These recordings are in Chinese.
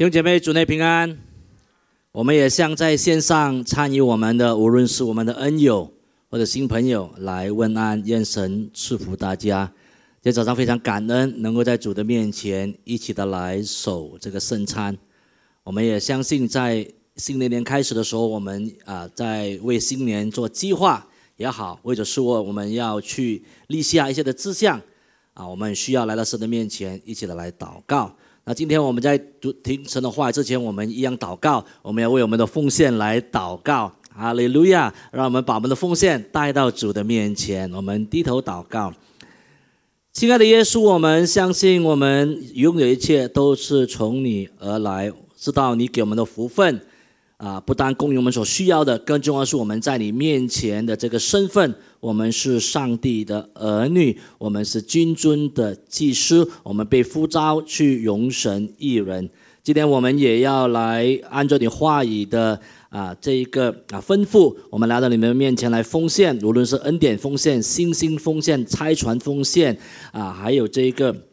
弟兄姐妹，主内平安。我们也向在线上参与我们的，无论是我们的恩友或者新朋友来问安，愿神赐福大家。今天早上非常感恩，能够在主的面前一起的来守这个圣餐。我们也相信，在新的一年开始的时候，我们啊在为新年做计划也好，或者说我们要去立下一些的志向啊，我们需要来到神的面前，一起的来祷告。那今天我们在读听神的话之前，我们一样祷告。我们要为我们的奉献来祷告，哈利路亚！让我们把我们的奉献带到主的面前，我们低头祷告。亲爱的耶稣，我们相信我们拥有一切都是从你而来，知道你给我们的福分。啊，不单供应我们所需要的，更重要是我们在你面前的这个身份。我们是上帝的儿女，我们是君尊的祭司，我们被呼召去容神一人。今天我们也要来按照你话语的啊这一个啊吩咐，我们来到你们面前来奉献，无论是恩典奉献、星星奉献、拆船奉献啊，还有这一个。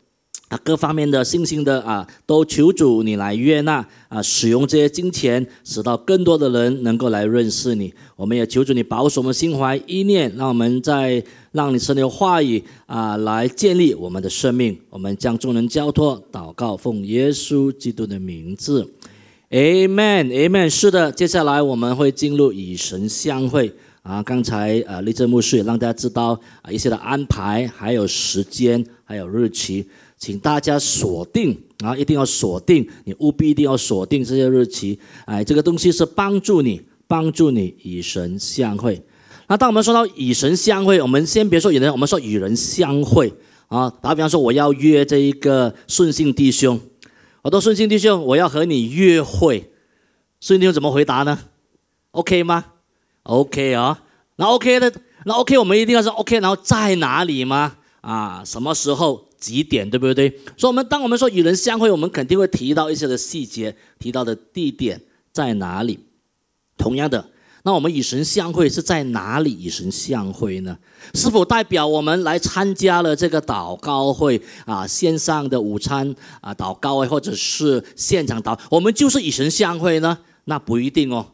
啊，各方面的信心的啊，都求主你来悦纳啊，使用这些金钱，使到更多的人能够来认识你。我们也求主你保守我们心怀意念，让我们在让你神的话语啊来建立我们的生命。我们将众人交托祷告，奉耶稣基督的名字，Amen，Amen。是的，接下来我们会进入与神相会啊。刚才啊，立正牧师也让大家知道啊一些的安排，还有时间，还有日期。请大家锁定啊，一定要锁定，你务必一定要锁定这些日期。哎，这个东西是帮助你，帮助你与神相会。那当我们说到与神相会，我们先别说与人，我们说与人相会啊。打比方说，我要约这一个顺信弟兄，我说顺信弟兄，我要和你约会，顺信弟兄怎么回答呢？OK 吗？OK 啊，那 OK 的，那 OK 我们一定要说 OK，然后在哪里吗？啊，什么时候？几点对不对？所以，我们当我们说与人相会，我们肯定会提到一些的细节，提到的地点在哪里。同样的，那我们与神相会是在哪里与神相会呢？是否代表我们来参加了这个祷告会啊，线上的午餐啊，祷告会，或者是现场祷，我们就是与神相会呢？那不一定哦。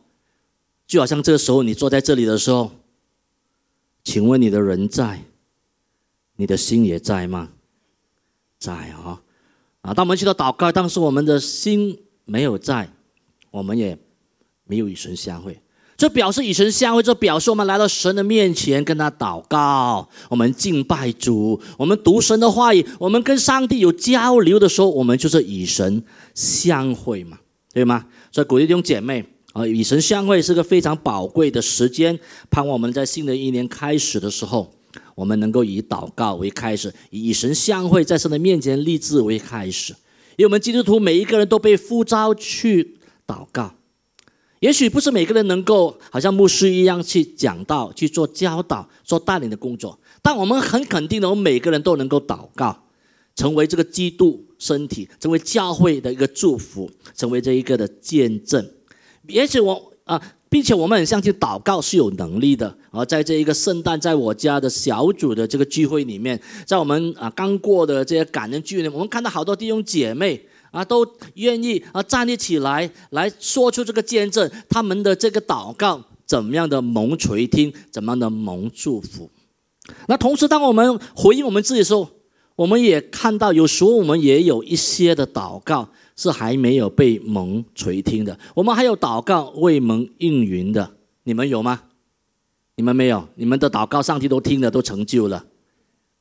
就好像这个时候你坐在这里的时候，请问你的人在，你的心也在吗？在啊，啊，当我们去到祷告，但是我们的心没有在，我们也没有与神相会。这表示与神相会，这表示我们来到神的面前，跟他祷告，我们敬拜主，我们读神的话语，我们跟上帝有交流的时候，我们就是与神相会嘛，对吗？所以鼓励弟兄姐妹啊，与神相会是个非常宝贵的时间，盼望我们在新的一年开始的时候。我们能够以祷告为开始，以神相会，在神的面前立志为开始。因为我们基督徒每一个人都被呼召去祷告，也许不是每个人能够好像牧师一样去讲道、去做教导、做带领的工作，但我们很肯定的，我们每个人都能够祷告，成为这个基督身体，成为教会的一个祝福，成为这一个的见证。也许我啊。并且我们很相信祷告是有能力的。而在这一个圣诞，在我家的小组的这个聚会里面，在我们啊刚过的这些感恩聚会里，我们看到好多弟兄姐妹啊都愿意啊站立起来，来说出这个见证，他们的这个祷告怎么样的蒙垂听，怎么样的蒙祝福。那同时，当我们回应我们自己的时候，我们也看到有时候我们也有一些的祷告。是还没有被蒙垂听的，我们还有祷告未蒙应允的，你们有吗？你们没有，你们的祷告上帝都听了，都成就了。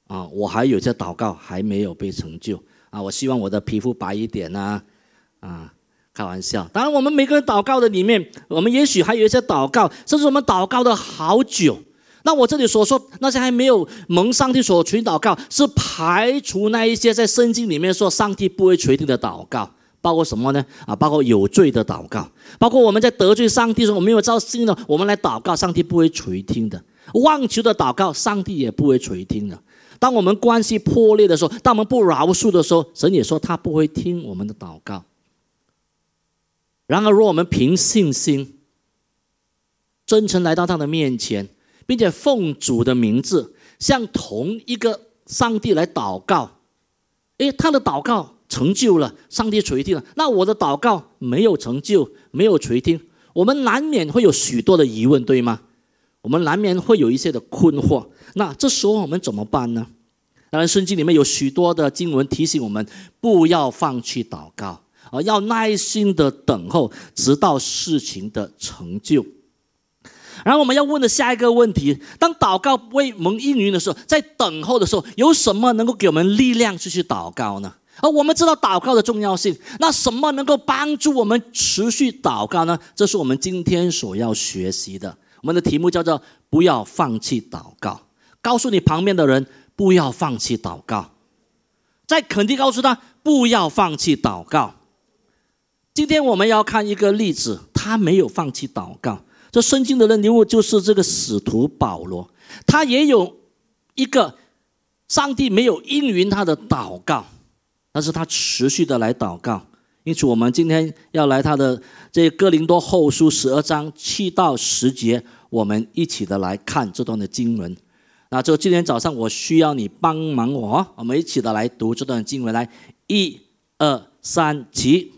啊，我还有些祷告还没有被成就啊，我希望我的皮肤白一点呐，啊，开玩笑。当然，我们每个人祷告的里面，我们也许还有一些祷告，甚至我们祷告的好久。那我这里所说那些还没有蒙上帝所垂祷告，是排除那一些在圣经里面说上帝不会垂听的祷告。包括什么呢？啊，包括有罪的祷告，包括我们在得罪上帝的时候，我们没有照信的，我们来祷告，上帝不会垂听的；妄求的祷告，上帝也不会垂听的。当我们关系破裂的时候，当我们不饶恕的时候，神也说他不会听我们的祷告。然而，如果我们凭信心、真诚来到他的面前，并且奉主的名字向同一个上帝来祷告，诶，他的祷告。成就了，上帝垂听了，那我的祷告没有成就，没有垂听，我们难免会有许多的疑问，对吗？我们难免会有一些的困惑。那这时候我们怎么办呢？当然，圣经里面有许多的经文提醒我们，不要放弃祷告，而要耐心的等候，直到事情的成就。然后我们要问的下一个问题：当祷告未蒙应允的时候，在等候的时候，有什么能够给我们力量去去祷告呢？而我们知道祷告的重要性，那什么能够帮助我们持续祷告呢？这是我们今天所要学习的。我们的题目叫做“不要放弃祷告”。告诉你旁边的人，不要放弃祷告。再肯定告诉他，不要放弃祷告。今天我们要看一个例子，他没有放弃祷告。这圣经的人物就是这个使徒保罗，他也有一个上帝没有应允他的祷告，但是他持续的来祷告。因此，我们今天要来他的这哥林多后书十二章七到十节，我们一起的来看这段的经文。那就今天早上，我需要你帮忙我，我们一起的来读这段经文。来，一、二、三，起。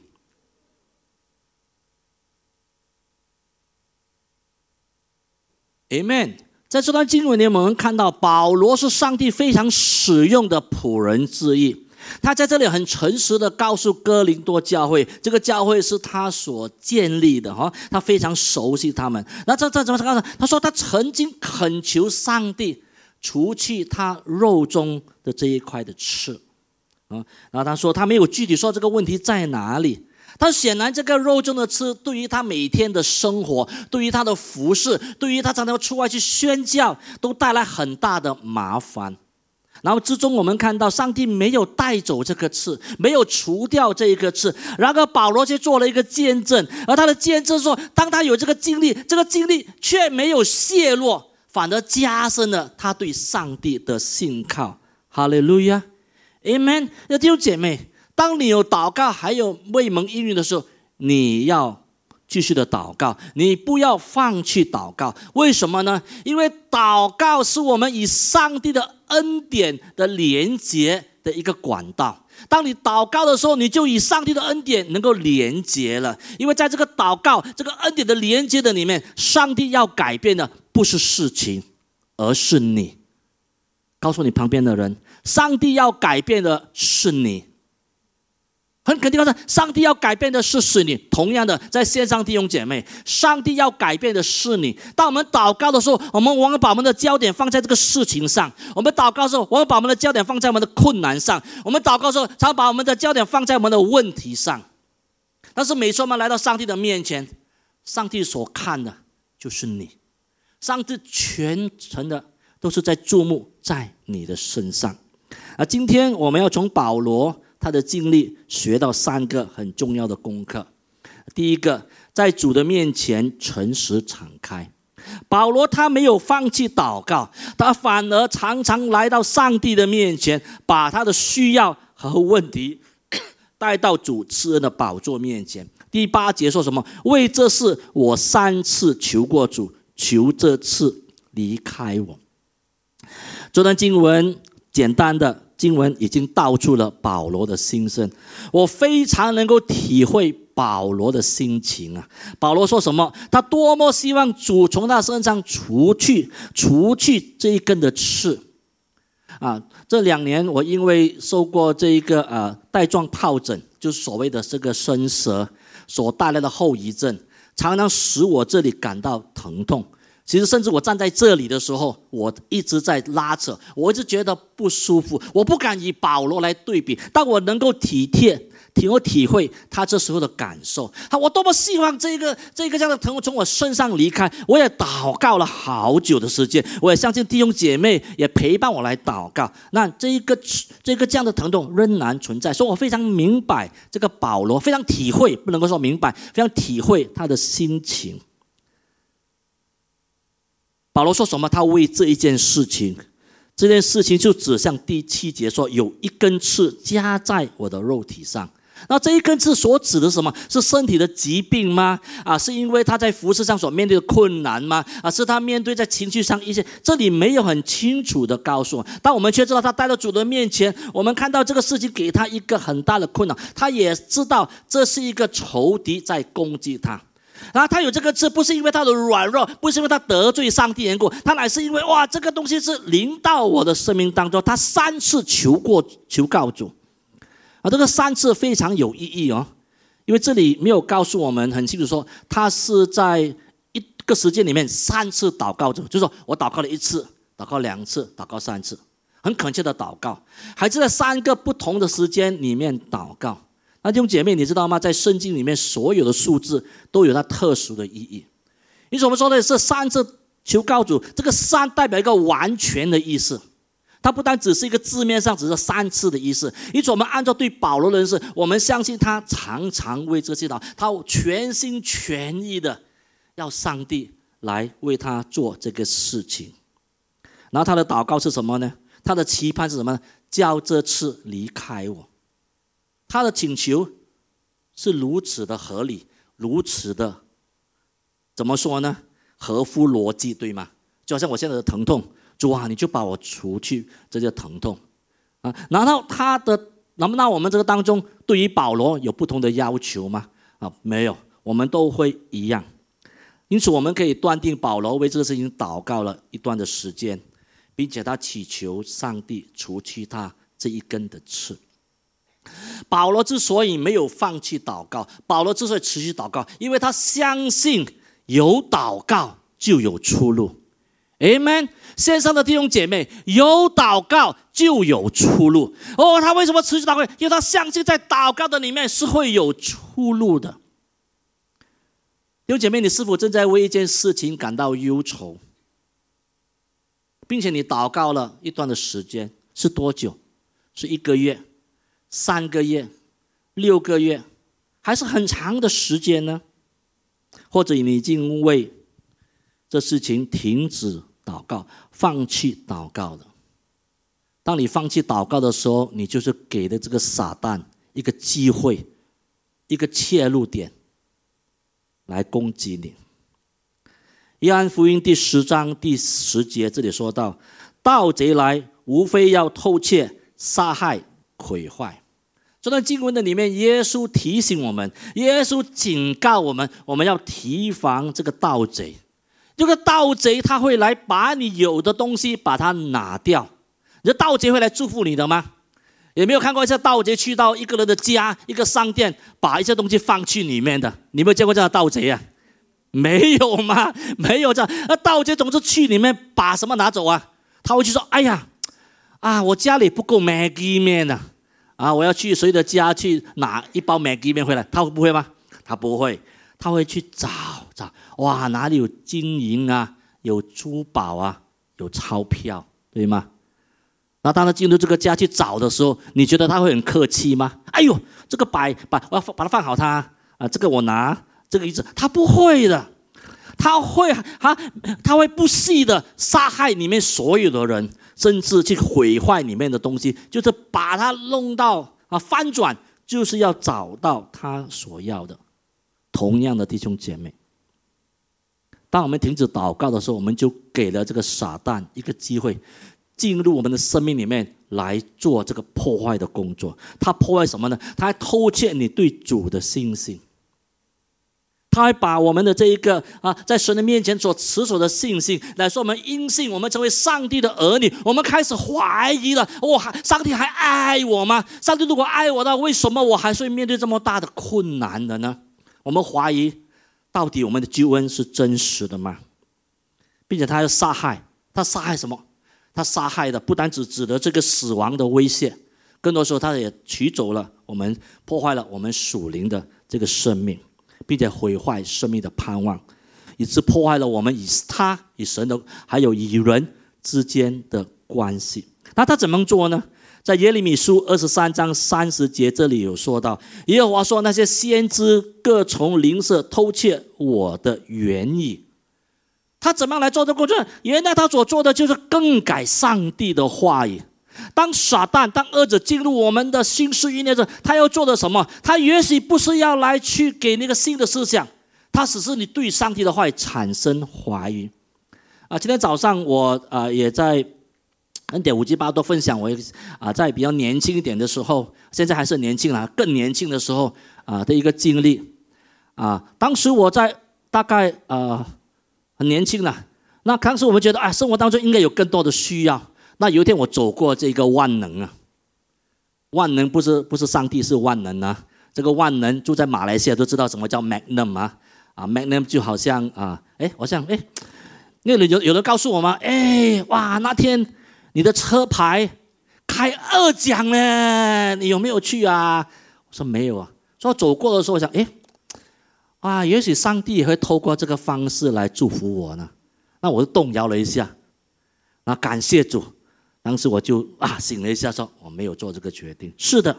Amen。在这段经文里，我们看到保罗是上帝非常使用的仆人之一。他在这里很诚实的告诉哥林多教会，这个教会是他所建立的哈，他非常熟悉他们。那这这怎么告诉？他说他曾经恳求上帝除去他肉中的这一块的刺，啊，然后他说他没有具体说这个问题在哪里。但显然，这个肉中的刺对于他每天的生活，对于他的服饰，对于他常常出外去宣教，都带来很大的麻烦。然后之中，我们看到上帝没有带走这个刺，没有除掉这一个刺。然而保罗却做了一个见证，而他的见证说，当他有这个经历，这个经历却没有泄露，反而加深了他对上帝的信靠。哈利路亚，Amen。那弟兄姐妹。当你有祷告还有未蒙应允的时候，你要继续的祷告，你不要放弃祷告。为什么呢？因为祷告是我们以上帝的恩典的连接的一个管道。当你祷告的时候，你就以上帝的恩典能够连接了。因为在这个祷告、这个恩典的连接的里面，上帝要改变的不是事情，而是你。告诉你旁边的人，上帝要改变的是你。很肯定的是，上帝要改变的是是你。同样的，在线上弟兄姐妹，上帝要改变的是你。当我们祷告的时候，我们往往把我们的焦点放在这个事情上；我们祷告的时候，我们把我们的焦点放在我们的困难上；我们祷告的时候，常把我们的焦点放在我们的问题上。但是每次我们来到上帝的面前，上帝所看的就是你。上帝全程的都是在注目在你的身上。而今天我们要从保罗。他的经历学到三个很重要的功课。第一个，在主的面前诚实敞开。保罗他没有放弃祷告，他反而常常来到上帝的面前，把他的需要和问题带到主赐恩的宝座面前。第八节说什么？为这事我三次求过主，求这次离开我。这段经文简单的。经文已经道出了保罗的心声，我非常能够体会保罗的心情啊！保罗说什么？他多么希望主从他身上除去除去这一根的刺啊！这两年我因为受过这一个呃带状疱疹，就是所谓的这个生蛇所带来的后遗症，常常使我这里感到疼痛。其实，甚至我站在这里的时候，我一直在拉扯，我一直觉得不舒服。我不敢以保罗来对比，但我能够体贴、体会、体会他这时候的感受。他，我多么希望这个、这个这样的疼痛从我身上离开。我也祷告了好久的时间，我也相信弟兄姐妹也陪伴我来祷告。那这一个、这个这样的疼痛仍然存在，所以我非常明白这个保罗，非常体会，不能够说明白，非常体会他的心情。保罗说什么？他为这一件事情，这件事情就指向第七节说：“有一根刺加在我的肉体上。”那这一根刺所指的什么是身体的疾病吗？啊，是因为他在服饰上所面对的困难吗？啊，是他面对在情绪上一些，这里没有很清楚的告诉我。但我们却知道，他带到主的面前，我们看到这个事情给他一个很大的困扰，他也知道这是一个仇敌在攻击他。然后他有这个刺，不是因为他的软弱，不是因为他得罪上帝缘故，他乃是因为哇，这个东西是临到我的生命当中，他三次求过求告主。啊，这个三次非常有意义哦，因为这里没有告诉我们很清楚说，他是在一个时间里面三次祷告着，就是说我祷告了一次，祷告两次，祷告三次，很恳切的祷告，还是在三个不同的时间里面祷告。那弟兄姐妹，你知道吗？在圣经里面，所有的数字都有它特殊的意义。因此，我们说的是三次求告主，这个三代表一个完全的意思。它不单只是一个字面上只是三次的意思，因此我们按照对保罗的认识，我们相信他常常为这个祈祷，他全心全意的要上帝来为他做这个事情。然后他的祷告是什么呢？他的期盼是什么呢？叫这次离开我。他的请求是如此的合理，如此的怎么说呢？合乎逻辑，对吗？就好像我现在的疼痛。主啊，你就把我除去这些疼痛啊！难道他的，那么那我们这个当中对于保罗有不同的要求吗？啊，没有，我们都会一样。因此，我们可以断定保罗为这个事情祷告了一段的时间，并且他祈求上帝除去他这一根的刺。保罗之所以没有放弃祷告，保罗之所以持续祷告，因为他相信有祷告就有出路。Amen。线上的弟兄姐妹，有祷告就有出路。哦，他为什么持续祷告？因为他相信在祷告的里面是会有出路的。弟兄姐妹，你是否正在为一件事情感到忧愁，并且你祷告了一段的时间？是多久？是一个月、三个月、六个月，还是很长的时间呢？或者你已经为这事情停止？祷告，放弃祷告了。当你放弃祷告的时候，你就是给了这个撒旦一个机会，一个切入点，来攻击你。约翰福音第十章第十节这里说到：“盗贼来，无非要偷窃、杀害、毁坏。”这段经文的里面，耶稣提醒我们，耶稣警告我们，我们要提防这个盗贼。这个盗贼他会来把你有的东西把它拿掉，你这盗贼会来祝福你的吗？有没有看过一些盗贼去到一个人的家、一个商店，把一些东西放去里面的？你有没有见过这样的盗贼啊？没有吗？没有这样。那盗贼总是去里面把什么拿走啊？他会去说：“哎呀，啊，我家里不够 Maggi 面呢，啊，我要去谁的家去拿一包 Maggi 面回来？”他会不会吗？他不会，他会去找找。哇，哪里有金银啊？有珠宝啊？有钞票，对吗？那当他进入这个家去找的时候，你觉得他会很客气吗？哎呦，这个摆把我要把它放好，它啊，这个我拿这个椅子，他不会的，他会他他会不惜的杀害里面所有的人，甚至去毁坏里面的东西，就是把它弄到啊翻转，就是要找到他所要的。同样的弟兄姐妹。当我们停止祷告的时候，我们就给了这个撒旦一个机会，进入我们的生命里面来做这个破坏的工作。他破坏什么呢？他偷窃你对主的信心。他还把我们的这一个啊，在神的面前所持守的信心，来说我们因信，我们成为上帝的儿女。我们开始怀疑了：哇，上帝还爱我吗？上帝如果爱我，那为什么我还是会面对这么大的困难的呢？我们怀疑。到底我们的救恩是真实的吗？并且他要杀害，他杀害什么？他杀害的不单只指的这个死亡的威胁，更多时候他也取走了我们，破坏了我们属灵的这个生命，并且毁坏生命的盼望，以致破坏了我们与他与神的，还有与人之间的关系。那他怎么做呢？在耶利米书二十三章三十节，这里有说到，耶和华说：“那些先知各从邻舍偷窃我的原意。”他怎么样来做这个工作？原来他所做的就是更改上帝的话语，当撒旦、当恶者进入我们的心思意念时，他要做的什么？他也许不是要来去给那个新的思想，他只是你对上帝的话产生怀疑。啊，今天早上我啊也在恩典五七八都分享，我啊在比较年轻一点的时候，现在还是年轻了，更年轻的时候啊的一个经历。啊，当时我在大概呃很年轻了，那当时我们觉得啊，生活当中应该有更多的需要。那有一天我走过这个万能啊，万能不是不是上帝是万能啊，这个万能住在马来西亚都知道什么叫 Magnum 啊，啊 Magnum 就好像啊，哎，我想哎，那里有有人告诉我吗？哎，哇，那天你的车牌开二奖呢，你有没有去啊？我说没有啊。说走过的时候我想，哎。啊，也许上帝也会透过这个方式来祝福我呢。那我就动摇了一下，那感谢主。当时我就啊醒了一下，说我没有做这个决定。是的，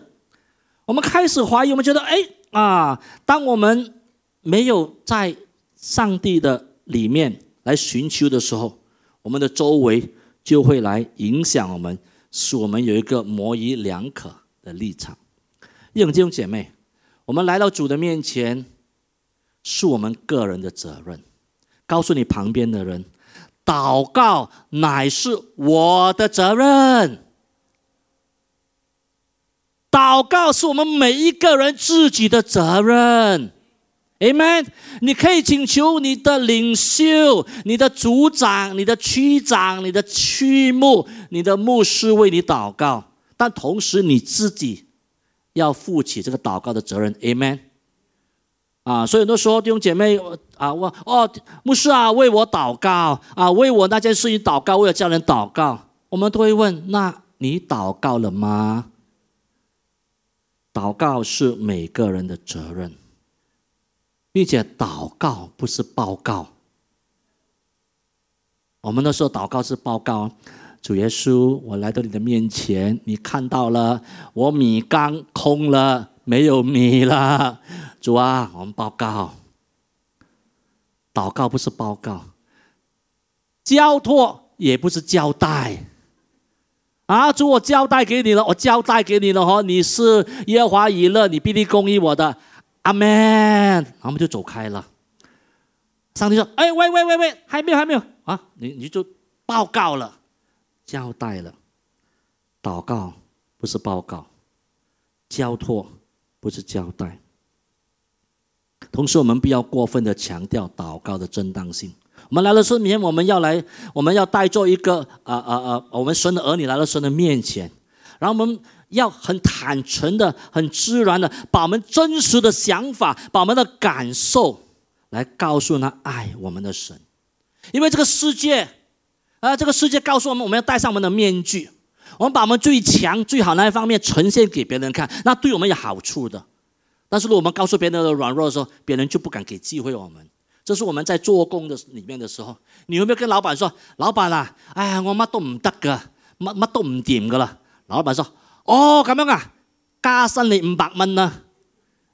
我们开始怀疑，我们觉得哎啊，当我们没有在上帝的里面来寻求的时候，我们的周围就会来影响我们，使我们有一个模棱两可的立场。弟兄姐妹，我们来到主的面前。是我们个人的责任。告诉你旁边的人，祷告乃是我的责任。祷告是我们每一个人自己的责任。Amen。你可以请求你的领袖、你的组长、你的区长、你的区牧、你的牧师为你祷告，但同时你自己要负起这个祷告的责任。Amen。啊，所以很多时候弟兄姐妹啊，我哦，牧师啊，为我祷告啊，为我那件事情祷告，为了叫人祷告，我们都会问：那你祷告了吗？祷告是每个人的责任，并且祷告不是报告。我们那时候祷告是报告，主耶稣，我来到你的面前，你看到了我米缸空了。没有米了，主啊，我们报告。祷告不是报告，交托也不是交代。啊，主，我交代给你了，我交代给你了哈，你是耶和华以勒，你必定供应我的，阿门。然后我们就走开了。上帝说：“哎，喂喂喂喂，还没有还没有啊，你你就报告了，交代了。祷告不是报告，交托。”不是交代。同时，我们不要过分的强调祷告的正当性。我们来了神面，我们要来，我们要带做一个啊啊啊，我们神的儿女来到神的面前，然后我们要很坦诚的、很自然的，把我们真实的想法、把我们的感受来告诉那爱我们的神。因为这个世界啊，这个世界告诉我们，我们要戴上我们的面具。我们把我们最强、最好那一方面呈现给别人看，那对我们有好处的。但是，如果我们告诉别人的软弱的时候，别人就不敢给机会我们。这是我们在做工的里面的时候，你有没有跟老板说：“老板啊，哎呀，我乜都唔得噶，乜乜都唔掂噶啦。”老板说：“哦，咁样啊，加薪你五百蚊啊，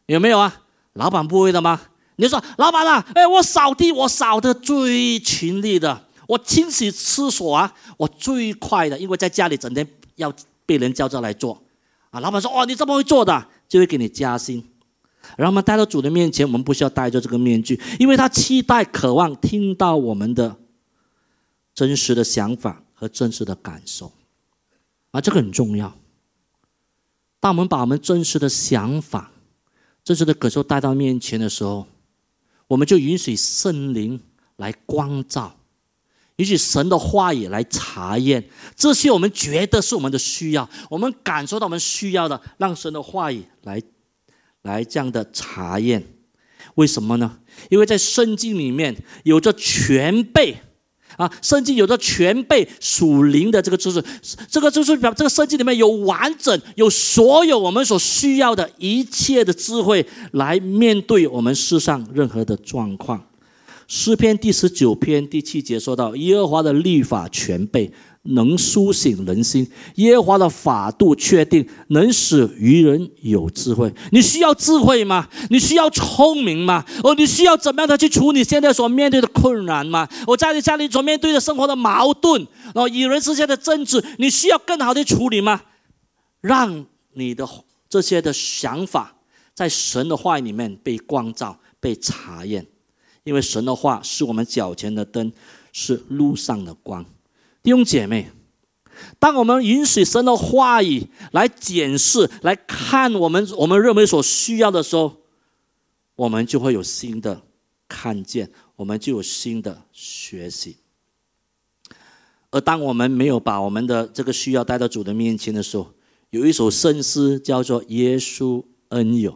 有没有啊？”老板不会的吗？你说：“老板啊，哎，我扫地我扫的最勤力的。”我清洗厕所啊，我最快的，因为在家里整天要被人叫着来做，啊，老板说哦，你这么会做的，就会给你加薪。然后我们带到主的面前，我们不需要戴着这个面具，因为他期待、渴望听到我们的真实的想法和真实的感受，啊，这个很重要。当我们把我们真实的想法、真实的感受带到面前的时候，我们就允许圣灵来光照。允许神的话语来查验这些，我们觉得是我们的需要，我们感受到我们需要的，让神的话语来，来这样的查验。为什么呢？因为在圣经里面有着全备啊，圣经有着全备属灵的这个知识，这个知识表，这个圣经里面有完整，有所有我们所需要的一切的智慧，来面对我们世上任何的状况。诗篇第十九篇第七节说到：“耶和华的律法全备，能苏醒人心。耶和华的法度确定，能使愚人有智慧。你需要智慧吗？你需要聪明吗？哦，你需要怎么样的去处理现在所面对的困难吗？我在你家里所面对的生活的矛盾，哦，与人之间的争执，你需要更好的处理吗？让你的这些的想法，在神的话里面被光照、被查验，因为神的话是我们脚前的灯，是路上的光。弟兄姐妹，当我们允许神的话语来检视、来看我们我们认为所需要的时候，我们就会有新的看见，我们就有新的学习。而当我们没有把我们的这个需要带到主的面前的时候，有一首圣诗叫做《耶稣恩友》，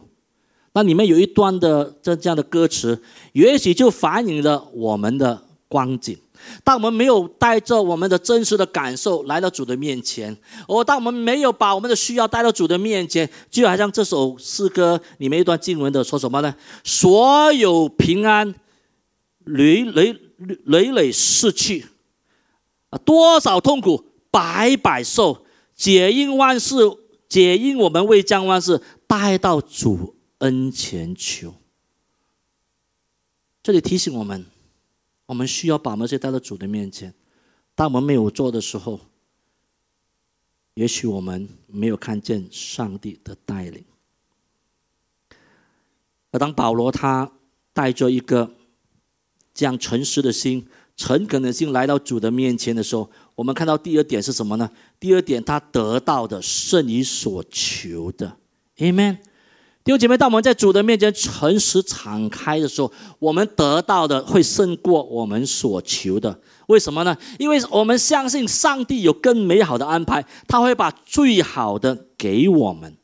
那里面有一段的这这样的歌词，也许就反映了我们的光景。当我们没有带着我们的真实的感受来到主的面前，哦，当我们没有把我们的需要带到主的面前，就好像这首诗歌里面一段经文的说什么呢？所有平安累累累累逝去，啊，多少痛苦白白受。解因万事，解因我们未将万事带到主恩前求。这里提醒我们，我们需要把那些带到主的面前。当我们没有做的时候，也许我们没有看见上帝的带领。而当保罗他带着一个这样诚实的心、诚恳的心来到主的面前的时候，我们看到第二点是什么呢？第二点，他得到的胜于所求的，Amen。弟兄姐妹，当我们在主的面前诚实敞开的时候，我们得到的会胜过我们所求的。为什么呢？因为我们相信上帝有更美好的安排，他会把最好的给我们。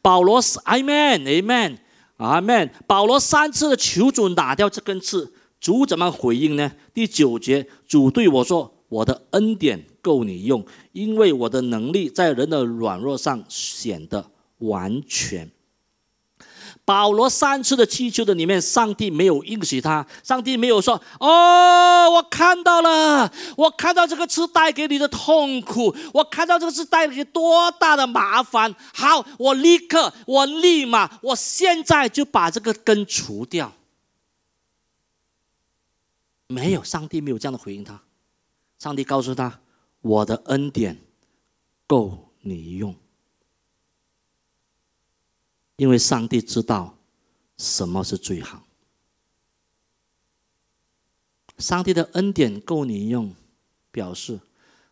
保罗是 Amen，Amen，Amen。保罗三次的求主拿掉这根刺，主怎么回应呢？第九节，主对我说。我的恩典够你用，因为我的能力在人的软弱上显得完全。保罗三次的祈求的里面，上帝没有应许他，上帝没有说：“哦，我看到了，我看到这个刺带给你的痛苦，我看到这个刺带给你多大的麻烦。好，我立刻，我立马，我现在就把这个根除掉。”没有，上帝没有这样的回应他。上帝告诉他：“我的恩典够你用，因为上帝知道什么是最好。上帝的恩典够你用，表示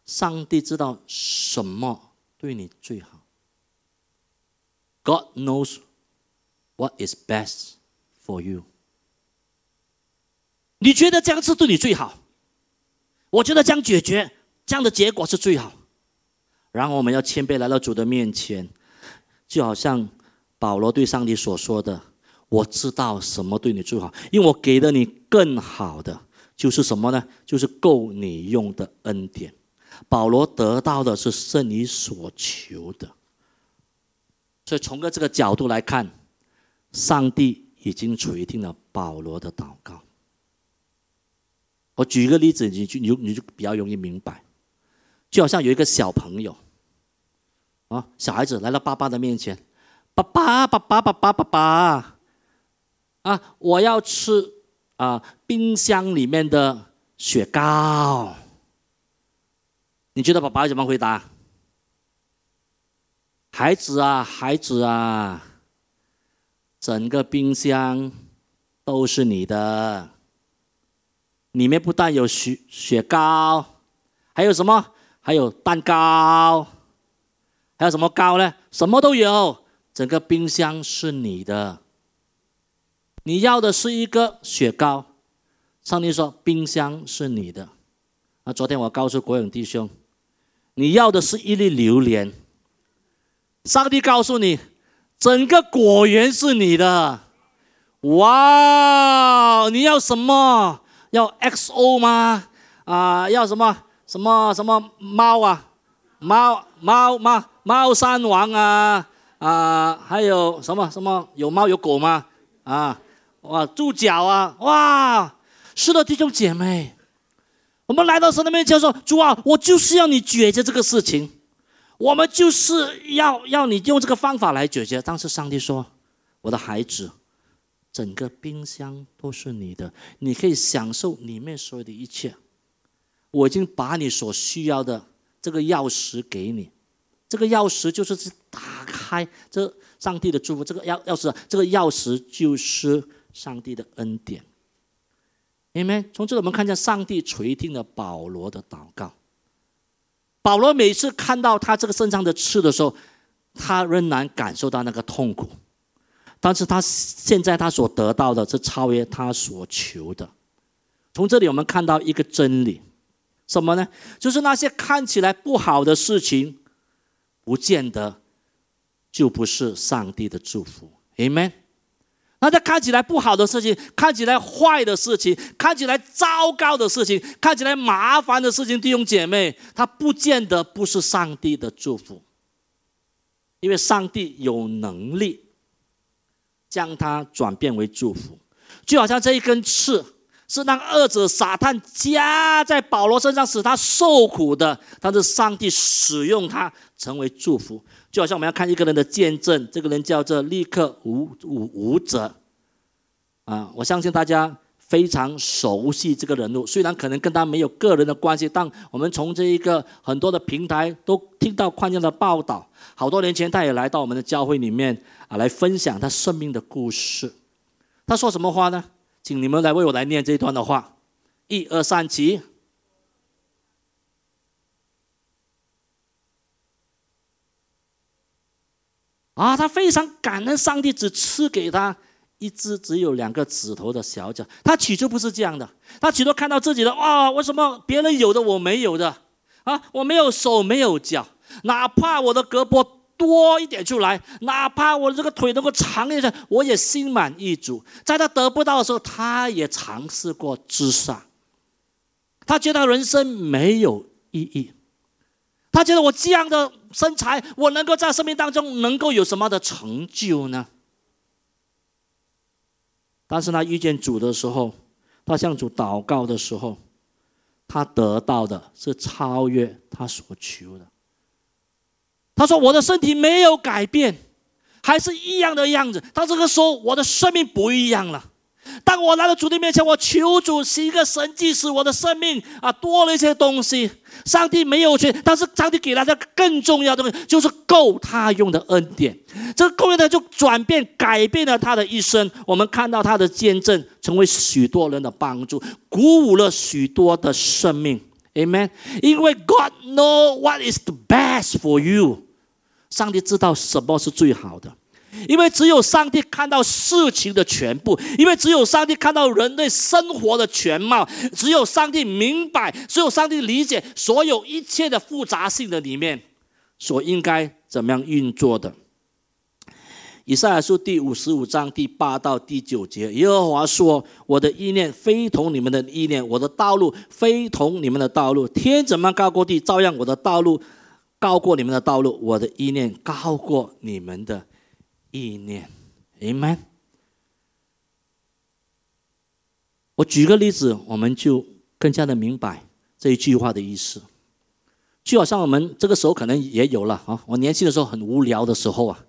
上帝知道什么对你最好。God knows what is best for you。你觉得这样子对你最好？”我觉得这样解决，这样的结果是最好。然后我们要谦卑来到主的面前，就好像保罗对上帝所说的：“我知道什么对你最好，因为我给了你更好的，就是什么呢？就是够你用的恩典。”保罗得到的是胜你所求的。所以从个这个角度来看，上帝已经垂听了保罗的祷告。我举一个例子，你就你就你就比较容易明白，就好像有一个小朋友，啊，小孩子来到爸爸的面前，爸爸，爸爸，爸爸，爸爸，啊，我要吃啊，冰箱里面的雪糕。你觉得爸爸怎么回答？孩子啊，孩子啊，整个冰箱都是你的。里面不但有雪雪糕，还有什么？还有蛋糕，还有什么糕呢？什么都有。整个冰箱是你的。你要的是一个雪糕，上帝说冰箱是你的。啊昨天我告诉国勇弟兄，你要的是一粒榴莲，上帝告诉你，整个果园是你的。哇，你要什么？要 XO 吗？啊，要什么什么什么猫啊？猫猫猫猫山王啊啊，还有什么什么有猫有狗吗？啊，哇，猪脚啊，哇，是的，弟兄姐妹，我们来到神的面前说：“主啊，我就是要你解决这个事情，我们就是要要你用这个方法来解决。”当时上帝说：“我的孩子，整个冰箱都是你的，你可以享受里面所有的一切。我已经把你所需要的这个钥匙给你，这个钥匙就是打开这上帝的祝福。这个钥钥匙，这个钥匙就是上帝的恩典。”明白？从这里我们看见上帝垂听了保罗的祷告。保罗每次看到他这个身上的刺的时候，他仍然感受到那个痛苦，但是他现在他所得到的是超越他所求的。从这里我们看到一个真理，什么呢？就是那些看起来不好的事情，不见得就不是上帝的祝福。Amen。那些看起来不好的事情，看起来坏的事情，看起来糟糕的事情，看起来麻烦的事情，弟兄姐妹，它不见得不是上帝的祝福，因为上帝有能力将它转变为祝福。就好像这一根刺是让恶者撒旦加在保罗身上，使他受苦的，但是上帝使用它成为祝福。就好像我们要看一个人的见证，这个人叫做立刻无无无者，啊，我相信大家非常熟悉这个人物。虽然可能跟他没有个人的关系，但我们从这一个很多的平台都听到宽样的报道。好多年前，他也来到我们的教会里面啊，来分享他生命的故事。他说什么话呢？请你们来为我来念这一段的话。一二三，起。啊，他非常感恩上帝只赐给他一只只有两个指头的小脚。他起初不是这样的，他起初看到自己的啊，为什么别人有的我没有的？啊，我没有手没有脚，哪怕我的胳膊多一点出来，哪怕我这个腿能够长一点，我也心满意足。在他得不到的时候，他也尝试过自杀，他觉得人生没有意义。他觉得我这样的身材，我能够在生命当中能够有什么的成就呢？但是他遇见主的时候，他向主祷告的时候，他得到的是超越他所求的。他说：“我的身体没有改变，还是一样的样子。他这个时候，我的生命不一样了。”当我来到主的面前，我求主行一个神迹，使我的生命啊多了一些东西。上帝没有权，但是上帝给了他更重要的东西，就是够他用的恩典。这个够用的就转变改变了他的一生。我们看到他的见证，成为许多人的帮助，鼓舞了许多的生命。Amen。因为 God know what is the best for you，上帝知道什么是最好的。因为只有上帝看到事情的全部，因为只有上帝看到人类生活的全貌，只有上帝明白，只有上帝理解所有一切的复杂性的里面，所应该怎么样运作的。以赛亚书第五十五章第八到第九节，耶和华说：“我的意念非同你们的意念，我的道路非同你们的道路。天怎么高过地，照样我的道路高过你们的道路，我的意念高过你们的。”意念，Amen。我举个例子，我们就更加的明白这一句话的意思。就好像我们这个时候可能也有了啊，我年轻的时候很无聊的时候啊，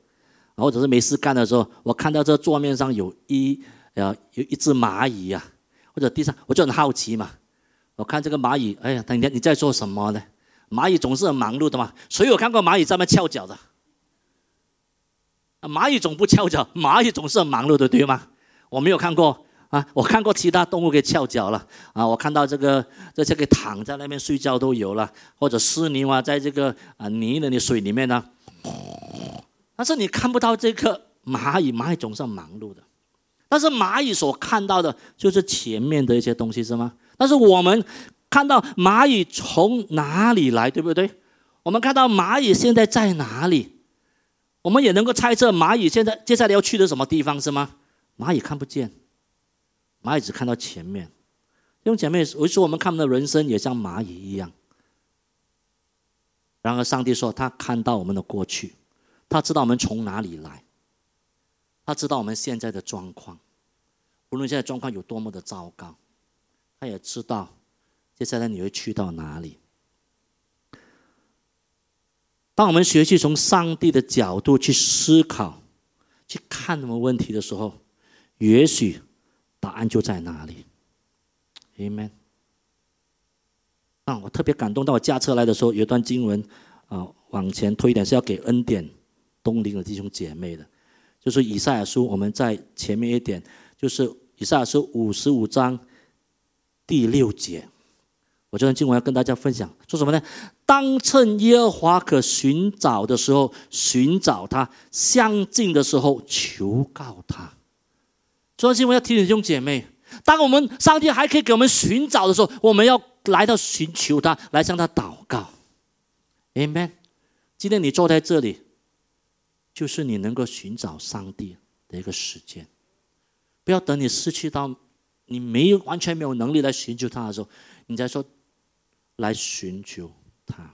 或者是没事干的时候，我看到这桌面上有一呃有一只蚂蚁呀，或者地上，我就很好奇嘛。我看这个蚂蚁，哎呀，你你在做什么呢？蚂蚁总是很忙碌的嘛。谁有看过蚂蚁在那翘脚的？蚂蚁总不翘脚，蚂蚁总是很忙碌的，对吗？我没有看过啊，我看过其他动物给翘脚了啊，我看到这个这些给躺在那边睡觉都有了，或者湿泥啊，在这个啊泥的水里面呢。但是你看不到这个蚂蚁，蚂蚁总是很忙碌的。但是蚂蚁所看到的就是前面的一些东西，是吗？但是我们看到蚂蚁从哪里来，对不对？我们看到蚂蚁现在在哪里？我们也能够猜测蚂蚁现在接下来要去的什么地方，是吗？蚂蚁看不见，蚂蚁只看到前面。用前面，我说我们看我们的人生也像蚂蚁一样。然而上帝说，他看到我们的过去，他知道我们从哪里来，他知道我们现在的状况，无论现在状况有多么的糟糕，他也知道接下来你会去到哪里？当我们学习从上帝的角度去思考、去看什么问题的时候，也许答案就在哪里。Amen。啊，我特别感动。当我驾车来的时候，有一段经文啊，往前推一点是要给恩典东林的弟兄姐妹的，就是以赛亚书。我们在前面一点，就是以赛亚书五十五章第六节。我这段经文要跟大家分享，说什么呢？当趁耶和华可寻找的时候寻找他，相近的时候求告他。这段经文要提醒弟兄姐妹，当我们上帝还可以给我们寻找的时候，我们要来到寻求他，来向他祷告。Amen。今天你坐在这里，就是你能够寻找上帝的一个时间。不要等你失去到你没有完全没有能力来寻求他的时候，你再说。来寻求他，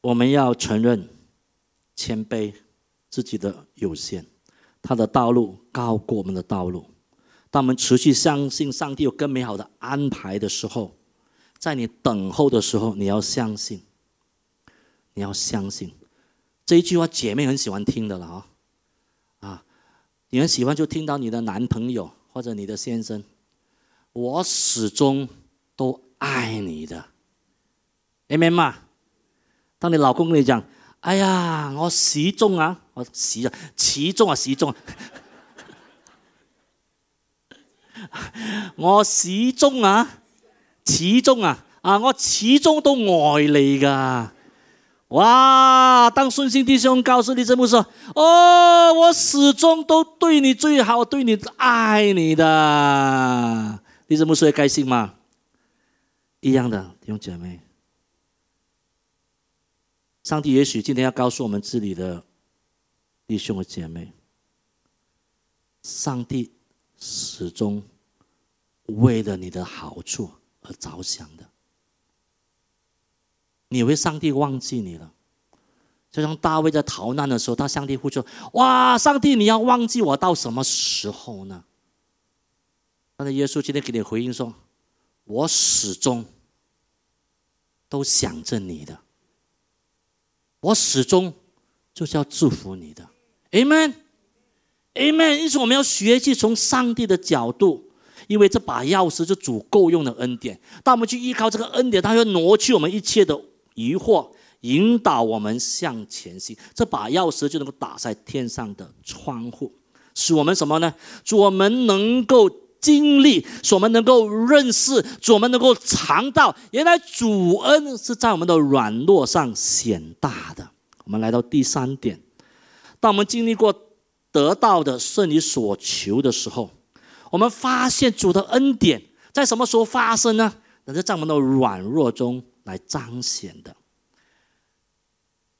我们要承认谦卑自己的有限，他的道路高过我们的道路。当我们持续相信上帝有更美好的安排的时候，在你等候的时候，你要相信，你要相信这一句话，姐妹很喜欢听的了啊啊！你很喜欢就听到你的男朋友或者你的先生。我始终都爱你的，明白吗？当你老公跟你讲：“哎呀，我始终啊，我始啊，始终啊，始终啊，我始终啊，始终啊，啊，我始终都愛你噶。”哇！當信心弟兄告訴你这么说：“哦，我始終都對你最好，對你愛你的。”你怎么说开心吗？一样的弟兄姐妹，上帝也许今天要告诉我们这里的弟兄和姐妹，上帝始终为了你的好处而着想的。你以为上帝忘记你了？就像大卫在逃难的时候，他上帝呼求：“哇，上帝，你要忘记我到什么时候呢？”但是耶稣今天给你回应说：“我始终都想着你的，我始终就是要祝福你的。”Amen，Amen。因此，我们要学习从上帝的角度，因为这把钥匙是足够用的恩典。当我们去依靠这个恩典，它会挪去我们一切的疑惑，引导我们向前行。这把钥匙就能够打在天上的窗户，使我们什么呢？使我们能够。经历，使我们能够认识，使我们能够尝到，原来主恩是在我们的软弱上显大的。我们来到第三点，当我们经历过得到的是你所求的时候，我们发现主的恩典在什么时候发生呢？那是在我们的软弱中来彰显的。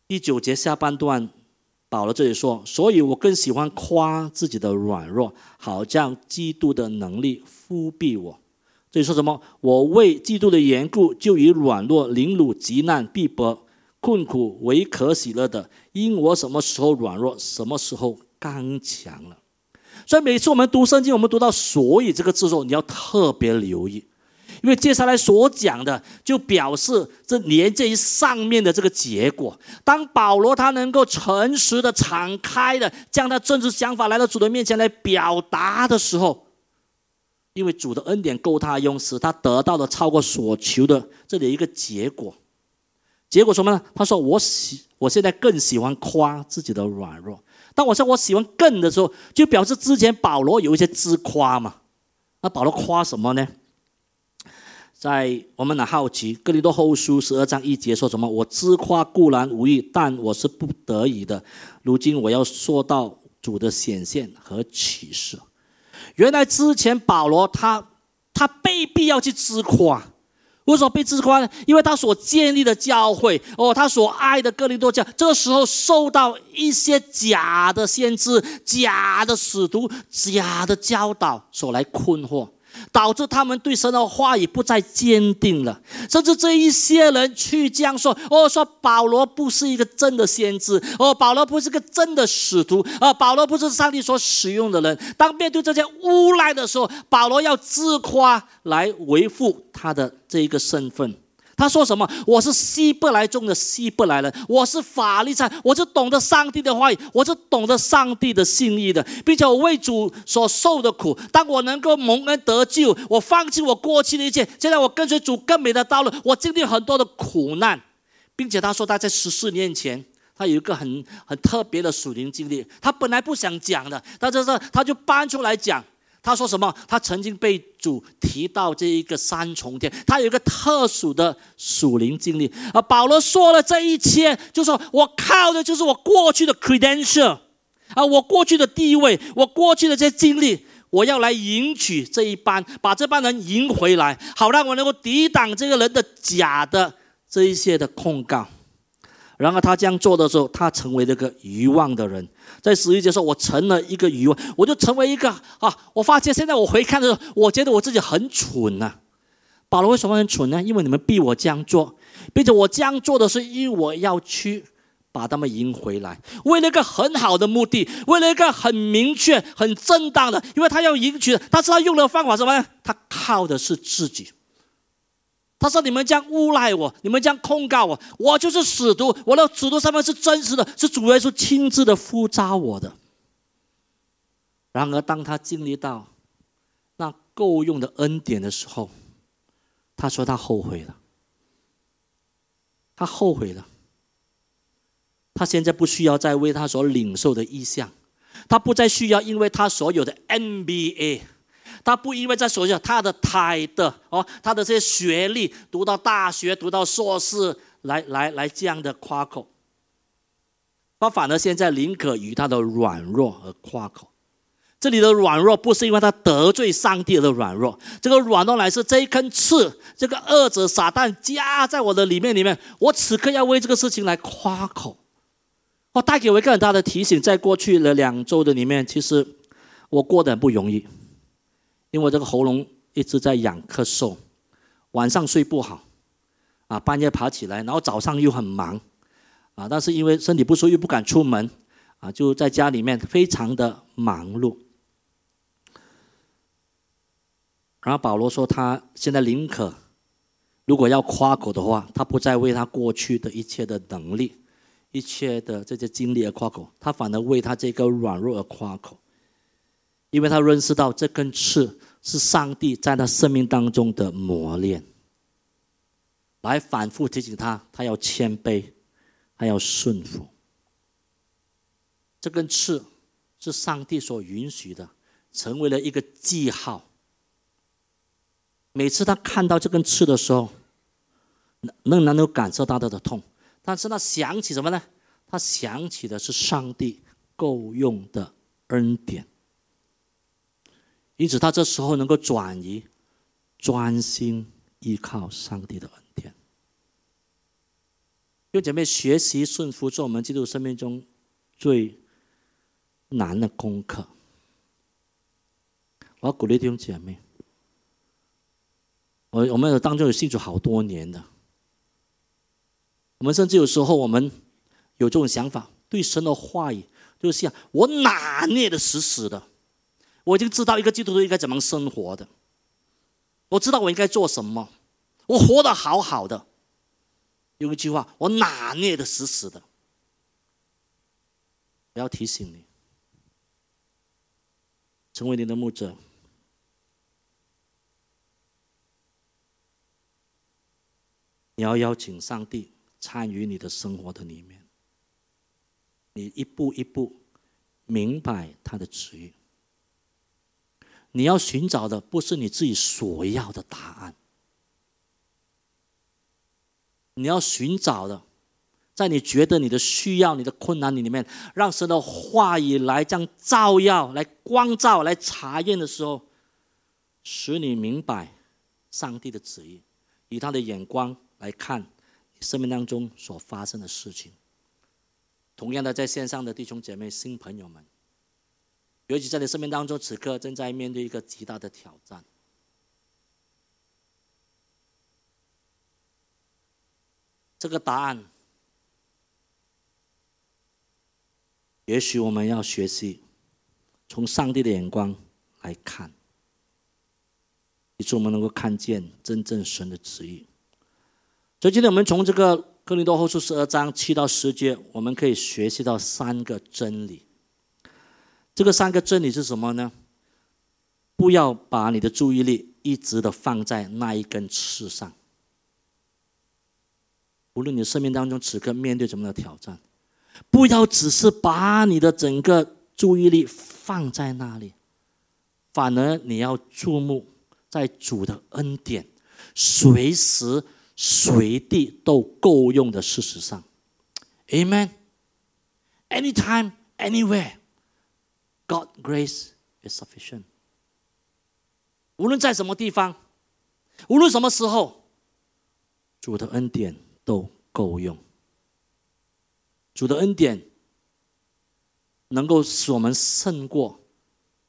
第九节下半段。保罗这里说，所以我更喜欢夸自己的软弱，好像基督的能力覆庇我。这里说什么？我为基督的缘故，就以软弱、凌辱、极难、逼迫、困苦为可喜乐的，因我什么时候软弱，什么时候刚强了。所以每次我们读圣经，我们读到“所以”这个字时候，你要特别留意。因为接下来所讲的，就表示这连接于上面的这个结果。当保罗他能够诚实的、敞开的将他政治想法来到主的面前来表达的时候，因为主的恩典够他用，使他得到了超过所求的这里一个结果。结果什么呢？他说：“我喜，我现在更喜欢夸自己的软弱。当我说我喜欢更的时候，就表示之前保罗有一些自夸嘛。那保罗夸什么呢？”在我们的好奇，《哥林多后书》十二章一节说什么？我自夸固然无益，但我是不得已的。如今我要说到主的显现和启示。原来之前保罗他他被必要去自夸，为什么被自夸呢？因为他所建立的教会哦，他所爱的哥林多教，这个时候受到一些假的先知、假的使徒、假的教导所来困惑。导致他们对神的话语不再坚定了，甚至这一些人去这样说：“哦，说保罗不是一个真的先知，哦，保罗不是个真的使徒，啊，保罗不是上帝所使用的人。”当面对这些诬赖的时候，保罗要自夸来维护他的这一个身份。他说什么？我是希伯来中的希伯来人，我是法利赛，我是懂得上帝的话语，我是懂得上帝的心意的，并且我为主所受的苦。当我能够蒙恩得救，我放弃我过去的一切，现在我跟随主更美的道路。我经历很多的苦难，并且他说他在十四年前，他有一个很很特别的属灵经历，他本来不想讲的，但是他就搬出来讲。他说什么？他曾经被主提到这一个三重天，他有一个特殊的属灵经历。啊保罗说了这一切，就说我靠的就是我过去的 credential，啊，我过去的地位，我过去的这些经历，我要来迎娶这一班，把这帮人迎回来，好让我能够抵挡这个人的假的这一些的控告。然而他这样做的时候，他成为了一个遗忘的人。在十一节说：“我成了一个遗忘，我就成为一个啊！我发现现在我回看的时候，我觉得我自己很蠢呐。保罗为什么很蠢呢？因为你们逼我这样做，并且我这样做的是因为我要去把他们赢回来，为了一个很好的目的，为了一个很明确、很正当的，因为他要赢取，他知道用的方法什么？他靠的是自己。”他说：“你们将诬赖我，你们将控告我，我就是使徒，我的使徒身份是真实的，是主耶稣亲自的呼召我的。然而，当他经历到那够用的恩典的时候，他说他后悔了，他后悔了。他现在不需要再为他所领受的意向，他不再需要因为他所有的 NBA。”他不因为在所下他的胎的哦，他的这些学历，读到大学，读到硕士，来来来这样的夸口。他反而现在宁可与他的软弱而夸口。这里的软弱不是因为他得罪上帝的软弱，这个软弱乃是这一根刺，这个恶者撒旦加在我的里面里面。我此刻要为这个事情来夸口。我带给我一个很大的提醒，在过去的两周的里面，其实我过得很不容易。因为这个喉咙一直在痒咳嗽，晚上睡不好，啊，半夜爬起来，然后早上又很忙，啊，但是因为身体不舒服又不敢出门，啊，就在家里面非常的忙碌。然后保罗说，他现在宁可，如果要夸口的话，他不再为他过去的一切的能力、一切的这些经历而夸口，他反而为他这个软弱而夸口。因为他认识到这根刺是上帝在他生命当中的磨练，来反复提醒他，他要谦卑，他要顺服。这根刺是上帝所允许的，成为了一个记号。每次他看到这根刺的时候，能能够感受到他的痛，但是他想起什么呢？他想起的是上帝够用的恩典。因此，他这时候能够转移，专心依靠上帝的恩典。用姐妹学习顺服，是我们基督生命中最难的功课。我要鼓励弟兄姐妹，我我们当中有信主好多年的，我们甚至有时候我们有这种想法，对神的话语就像我拿捏的死死的。我已经知道一个基督徒应该怎么生活的，我知道我应该做什么，我活得好好的。有一句话，我拿捏的死死的。我要提醒你，成为你的牧者，你要邀请上帝参与你的生活的里面，你一步一步明白他的旨意。你要寻找的不是你自己所要的答案，你要寻找的，在你觉得你的需要、你的困难里面，让神的话语来这样照耀、来光照、来查验的时候，使你明白上帝的旨意，以他的眼光来看生命当中所发生的事情。同样的，在线上的弟兄姐妹、新朋友们。尤其在你生命当中，此刻正在面对一个极大的挑战。这个答案，也许我们要学习从上帝的眼光来看，以致我们能够看见真正神的旨意。所以，今天我们从这个《哥林多后书》十二章七到十节，我们可以学习到三个真理。这个三个真理是什么呢？不要把你的注意力一直的放在那一根刺上。无论你生命当中此刻面对什么的挑战，不要只是把你的整个注意力放在那里，反而你要注目在主的恩典，随时。随地都够用的事实上，Amen。Anytime, anywhere, God grace is sufficient。无论在什么地方，无论什么时候，主的恩典都够用。主的恩典能够使我们胜过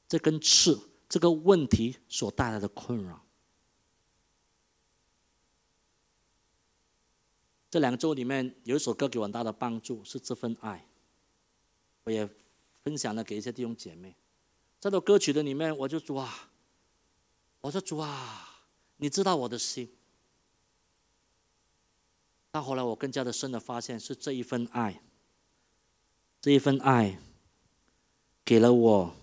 这根刺这个问题所带来的困扰。这两周里面有一首歌给我很大的帮助，是这份爱。我也分享了给一些弟兄姐妹。这首歌曲的里面，我就主啊，我说主啊，你知道我的心。但后来我更加的深的发现，是这一份爱，这一份爱，给了我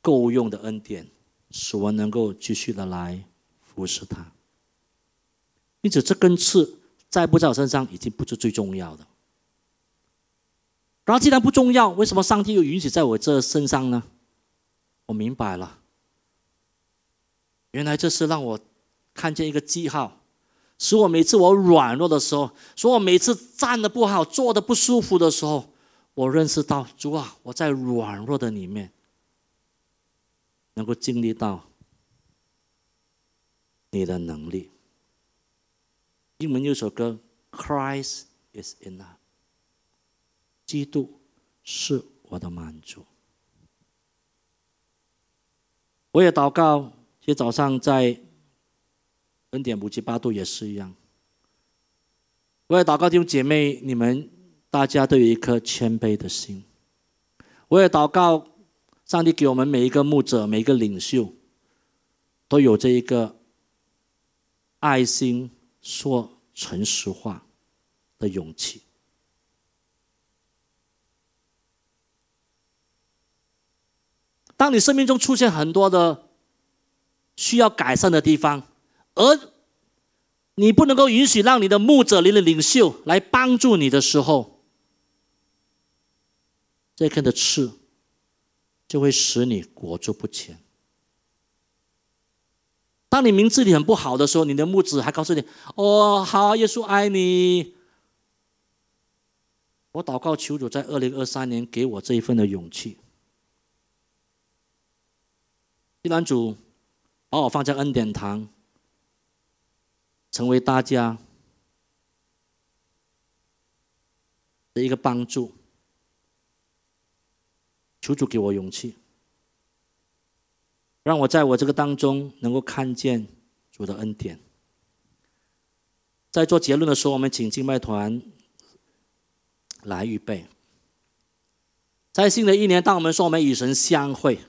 够用的恩典，使我能够继续的来服侍他。因此，这根刺。在不在我身上已经不是最重要的。然后既然不重要，为什么上帝又允许在我这身上呢？我明白了，原来这是让我看见一个记号，使我每次我软弱的时候，使我每次站的不好、坐的不舒服的时候，我认识到主啊，我在软弱的里面能够经历到你的能力。英文有首歌，Christ is enough。基督是我的满足。我也祷告，今天早上在恩典五七八度也是一样。我也祷告弟兄姐妹，你们大家都有一颗谦卑的心。我也祷告，上帝给我们每一个牧者、每一个领袖，都有这一个爱心。说诚实话的勇气。当你生命中出现很多的需要改善的地方，而你不能够允许让你的牧者、你的领袖来帮助你的时候，这根的刺就会使你裹足不前。当你名字里很不好的时候，你的牧子还告诉你：“哦，好，耶稣爱你。”我祷告求主在二零二三年给我这一份的勇气。既然主把我放在恩典堂，成为大家的一个帮助，求主给我勇气。让我在我这个当中能够看见主的恩典。在做结论的时候，我们请敬拜团来预备。在新的一年，当我们说我们与神相会，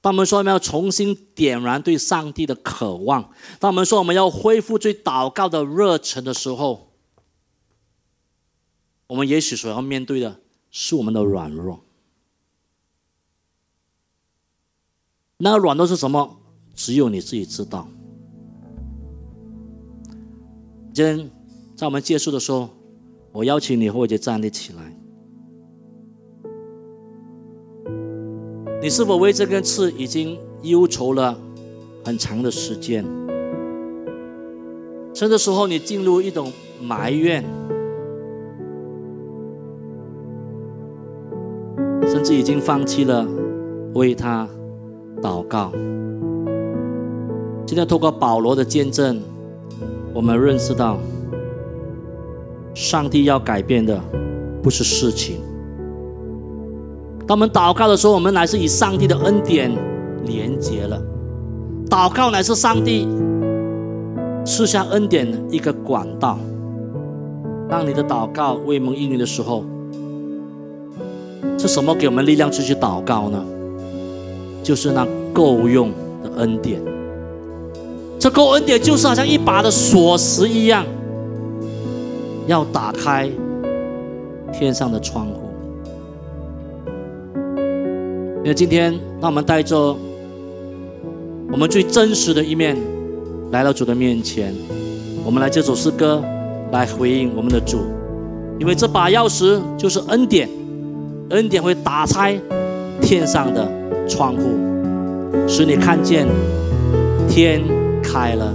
当我们说我们要重新点燃对上帝的渴望，当我们说我们要恢复最祷告的热忱的时候，我们也许所要面对的是我们的软弱。那个软弱是什么？只有你自己知道。今天在我们结束的时候，我邀请你和我一起站立起来。你是否为这根刺已经忧愁了很长的时间？甚至时候你进入一种埋怨，甚至已经放弃了为他。祷告。今天透过保罗的见证，我们认识到，上帝要改变的不是事情。当我们祷告的时候，我们乃是以上帝的恩典连接了。祷告乃是上帝赐下恩典一个管道。当你的祷告未蒙应允的时候，是什么给我们力量去去祷告呢？就是那够用的恩典。这够恩典就是好像一把的锁匙一样，要打开天上的窗户。因为今天，让我们带着我们最真实的一面来到主的面前，我们来这首诗歌来回应我们的主，因为这把钥匙就是恩典。恩典会打开天上的窗户，使你看见天开了。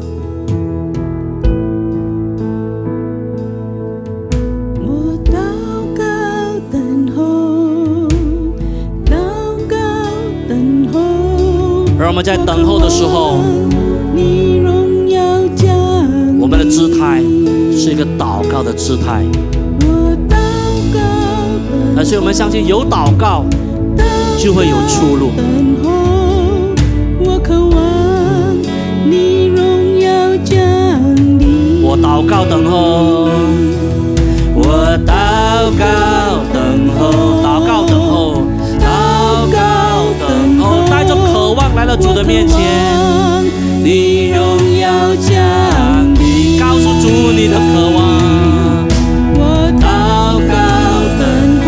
们在等候的时候，我们的姿态是一个祷告的姿态，我祷告等而且我们相信有祷告就会有出路。我祷告等候，我祷告等候，来到主的面前，你荣耀降临。告诉主你的渴望。我祷告等候，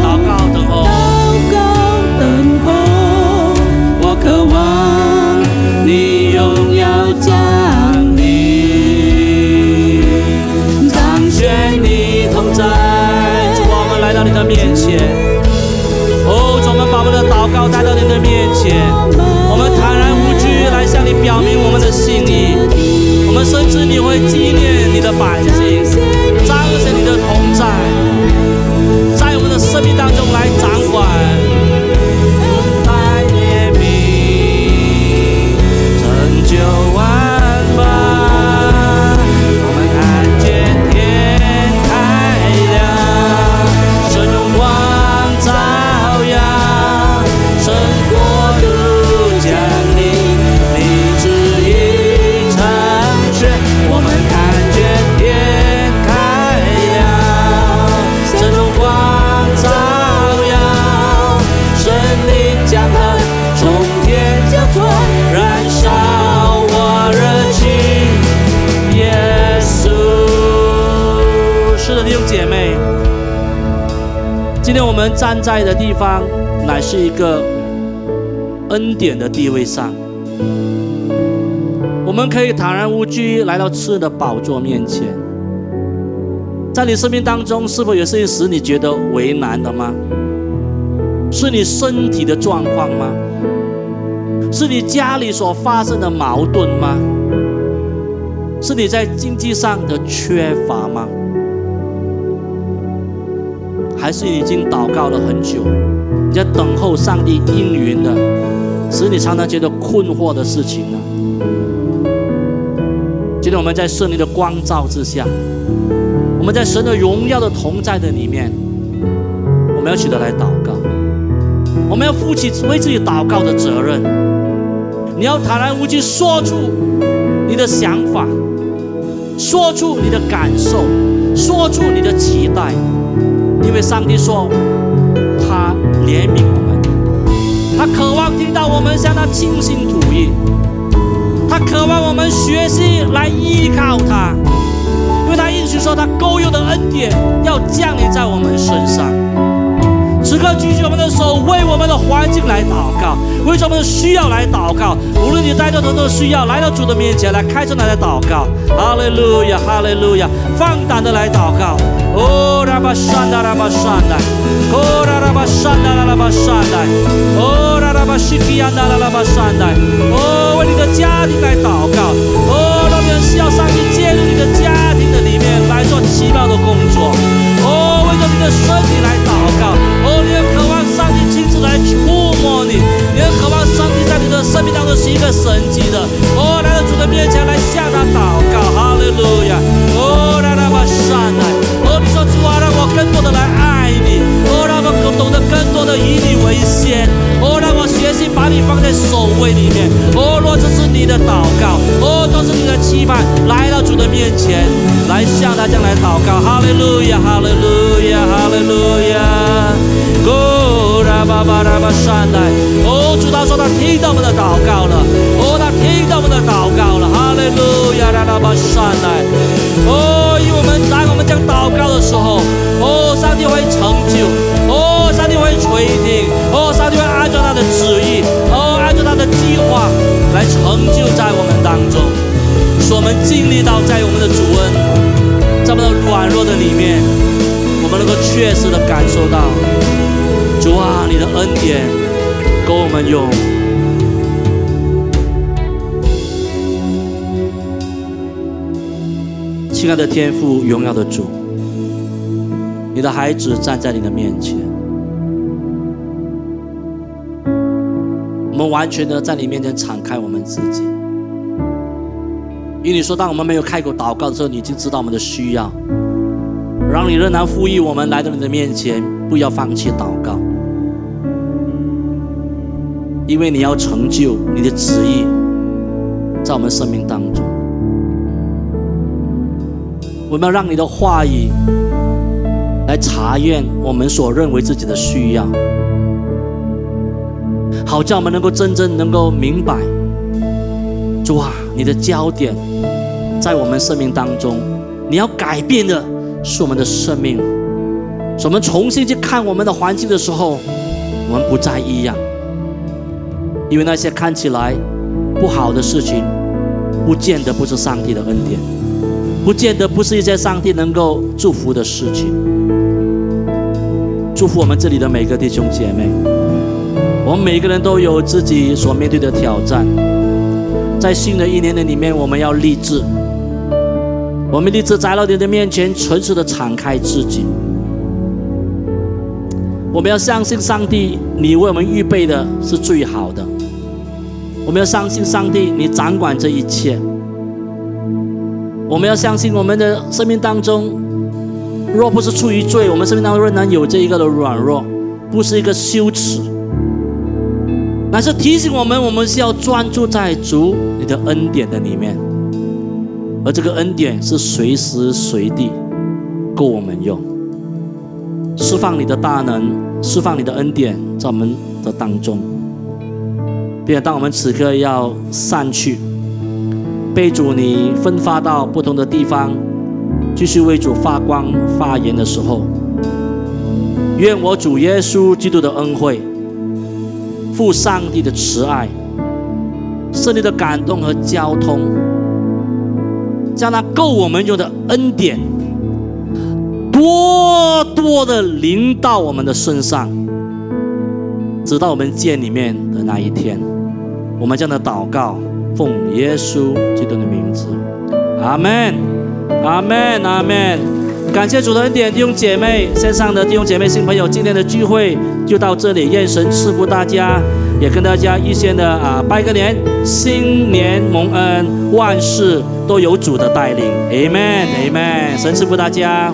祷告等候，祷告等候，我渴望你我们来到你的面前。哦，主，我们把我们的祷告带到你的面前，你表明我们的心意。我们深知你会纪念你的百姓，方，乃是一个恩典的地位上，我们可以坦然无惧来到赐的宝座面前。在你生命当中，是否有事情使你觉得为难的吗？是你身体的状况吗？是你家里所发生的矛盾吗？是你在经济上的缺乏吗？还是已经祷告了很久，你在等候上帝应允的，使你常常觉得困惑的事情呢？今天我们在圣灵的光照之下，我们在神的荣耀的同在的里面，我们要起得来祷告，我们要负起为自己祷告的责任。你要坦然无惧说出你的想法，说出你的感受，说出你的期待，因为上帝说他怜悯我们，他渴望听到我们向他倾心吐意，他渴望我们学习来依靠他，因为他一直说他够用的恩典要降临在我们身上。此刻举起我们的手，为我们的环境来祷告，为我们的需要来祷告。无论你带着多少需要，来到主的面前来开声来祷告。哈利路亚，哈利路亚，放胆的来祷告。哦，拉巴山达拉巴山达，哦，拉拉巴山达拉拉巴山达，哦，拉拉巴西基安达拉拉巴山达，哦，为你的家庭来祷告。哦，让人需要上帝介入你的家庭的里面来做奇妙的工作。的身体来祷告。哦，你很渴望上帝亲自来触摸你，你很渴望上帝在你的生命当中是一个神迹的。哦，来到主的面前来向他祷告，哈利路亚。哦，让他把善来。哦，你说主啊，让我更多的来爱你。哦，让我更懂得更多的以你为先。哦，让我决心把你放在首位里面。哦，若这是你的祷告，哦，这是你的期盼，来到主的面前，来向他将来祷告。哈利路亚，哈利路亚，哈利路亚。哦，拉巴巴拉巴善待。哦，主他说他听到我们的祷告了。哦，他听到我们的祷告了。哈利路亚，拉巴善待。哦，因为我们当我们将祷告的时候，哦，上帝会成就。哦，上帝会垂听。哦，上帝会来成就在我们当中，使我们经历到在我们的主恩，在我们的软弱的里面，我们能够确实的感受到。主啊，你的恩典够我们用。亲爱的天父，荣耀的主，你的孩子站在你的面前，我们完全的在你面前敞开我们自己。因为你说，当我们没有开口祷告的时候，你已经知道我们的需要，让你仍然呼吁我们来到你的面前，不要放弃祷告。因为你要成就你的旨意，在我们生命当中，我们要让你的话语来查验我们所认为自己的需要，好叫我们能够真正能够明白，主啊，你的焦点在我们生命当中，你要改变的是我们的生命，我们重新去看我们的环境的时候，我们不再一样。因为那些看起来不好的事情，不见得不是上帝的恩典，不见得不是一些上帝能够祝福的事情。祝福我们这里的每个弟兄姐妹，我们每个人都有自己所面对的挑战，在新的一年的里面，我们要立志，我们立志在老你的面前诚实的敞开自己，我们要相信上帝，你为我们预备的是最好的。我们要相信上帝，你掌管这一切。我们要相信我们的生命当中，若不是出于罪，我们生命当中仍然有这一个的软弱，不是一个羞耻，乃是提醒我们，我们是要专注在主你的恩典的里面，而这个恩典是随时随地够我们用，释放你的大能，释放你的恩典在我们的当中。并且，当我们此刻要散去，被主你分发到不同的地方，继续为主发光发言的时候，愿我主耶稣基督的恩惠、父上帝的慈爱、圣灵的感动和交通，将那够我们用的恩典，多多的临到我们的身上，直到我们见里面的那一天。我们这样的祷告，奉耶稣基督的名字，阿门，阿门，阿门。感谢主的恩典，弟兄姐妹，线上的弟兄姐妹、新朋友，今天的聚会就到这里。愿神赐福大家，也跟大家预先的啊拜个年，新年蒙恩，万事都有主的带领，amen，amen，。神赐福大家。